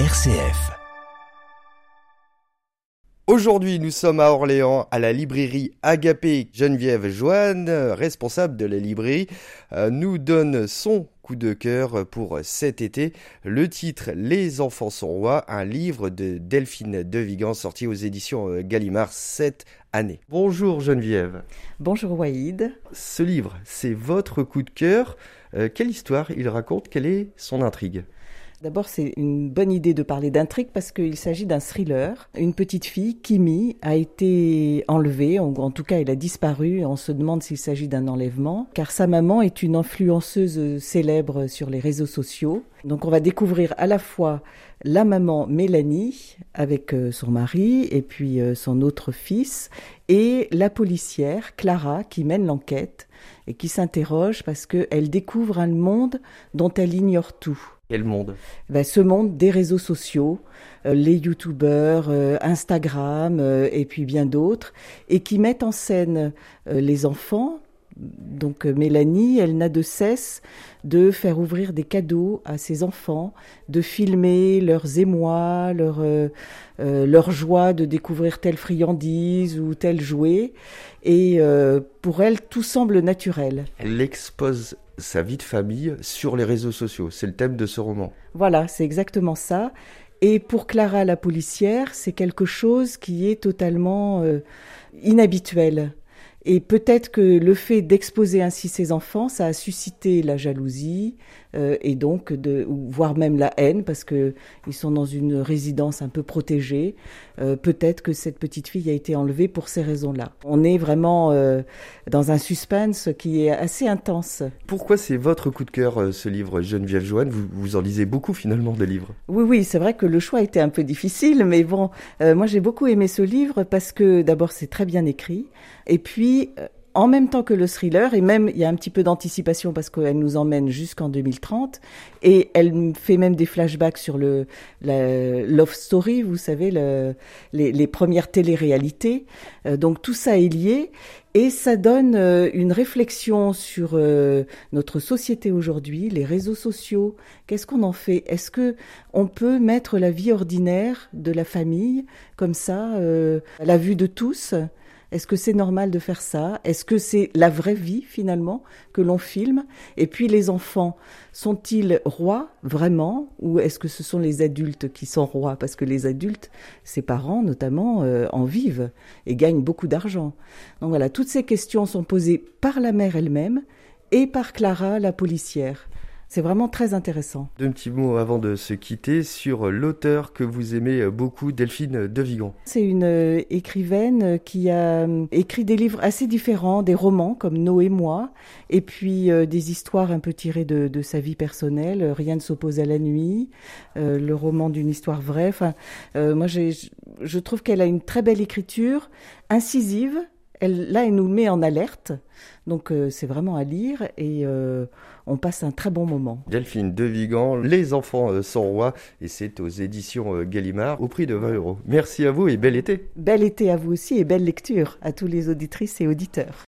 RCF. Aujourd'hui, nous sommes à Orléans, à la librairie Agapé. Geneviève Joanne, responsable de la librairie, euh, nous donne son coup de cœur pour cet été. Le titre Les enfants sont rois, un livre de Delphine De Vigan sorti aux éditions euh, Gallimard cette année. Bonjour Geneviève. Bonjour Waïd. Ce livre, c'est votre coup de cœur. Euh, quelle histoire il raconte? Quelle est son intrigue? D'abord, c'est une bonne idée de parler d'intrigue parce qu'il s'agit d'un thriller. Une petite fille, Kimi, a été enlevée, en, en tout cas elle a disparu. On se demande s'il s'agit d'un enlèvement, car sa maman est une influenceuse célèbre sur les réseaux sociaux. Donc on va découvrir à la fois la maman Mélanie avec euh, son mari et puis euh, son autre fils et la policière Clara qui mène l'enquête et qui s'interroge parce qu'elle découvre un monde dont elle ignore tout. Quel ben, Ce monde des réseaux sociaux, euh, les youtubeurs, euh, Instagram euh, et puis bien d'autres, et qui mettent en scène les enfants. Donc Mélanie, elle n'a de cesse de faire ouvrir des cadeaux à ses enfants, de filmer leurs émois, leur, leur joie de découvrir telle friandise ou tel jouet. Et pour elle, tout semble naturel. Elle expose sa vie de famille sur les réseaux sociaux. C'est le thème de ce roman. Voilà, c'est exactement ça. Et pour Clara la policière, c'est quelque chose qui est totalement euh, inhabituel. Et peut-être que le fait d'exposer ainsi ses enfants, ça a suscité la jalousie euh, et donc de, voire même la haine parce que ils sont dans une résidence un peu protégée. Euh, peut-être que cette petite fille a été enlevée pour ces raisons-là. On est vraiment euh, dans un suspense qui est assez intense. Pourquoi c'est votre coup de cœur ce livre, Geneviève Joanne? Vous, vous en lisez beaucoup finalement des livres? Oui, oui, c'est vrai que le choix était un peu difficile, mais bon, moi j'ai beaucoup aimé ce livre parce que d'abord c'est très bien écrit et puis euh, en même temps que le thriller, et même il y a un petit peu d'anticipation parce qu'elle nous emmène jusqu'en 2030, et elle fait même des flashbacks sur le la Love Story, vous savez, le, les, les, premières téléréalités. Euh, donc tout ça est lié, et ça donne euh, une réflexion sur euh, notre société aujourd'hui, les réseaux sociaux. Qu'est-ce qu'on en fait? Est-ce que on peut mettre la vie ordinaire de la famille comme ça à la vue de tous? Est-ce que c'est normal de faire ça? Est-ce que c'est la vraie vie finalement que l'on filme? Et puis les enfants, sont-ils rois vraiment? Ou est-ce que ce sont les adultes qui sont rois? Parce que les adultes, ses parents notamment, euh, en vivent et gagnent beaucoup d'argent. Donc voilà, toutes ces questions sont posées par la mère elle-même et par Clara, la policière. C'est vraiment très intéressant. Deux petits mots avant de se quitter sur l'auteur que vous aimez beaucoup, Delphine De Vigan. C'est une euh, écrivaine qui a euh, écrit des livres assez différents, des romans comme Nos et moi, et puis euh, des histoires un peu tirées de, de sa vie personnelle. Rien ne s'oppose à la nuit, euh, le roman d'une histoire vraie. Enfin, moi, je trouve qu'elle a une très belle écriture, incisive, elle, là, elle nous met en alerte. Donc, euh, c'est vraiment à lire et euh, on passe un très bon moment. Delphine De Vigan, Les enfants euh, sont rois, et c'est aux éditions Gallimard au prix de 20 euros. Merci à vous et bel été. Bel été à vous aussi et belle lecture à tous les auditrices et auditeurs.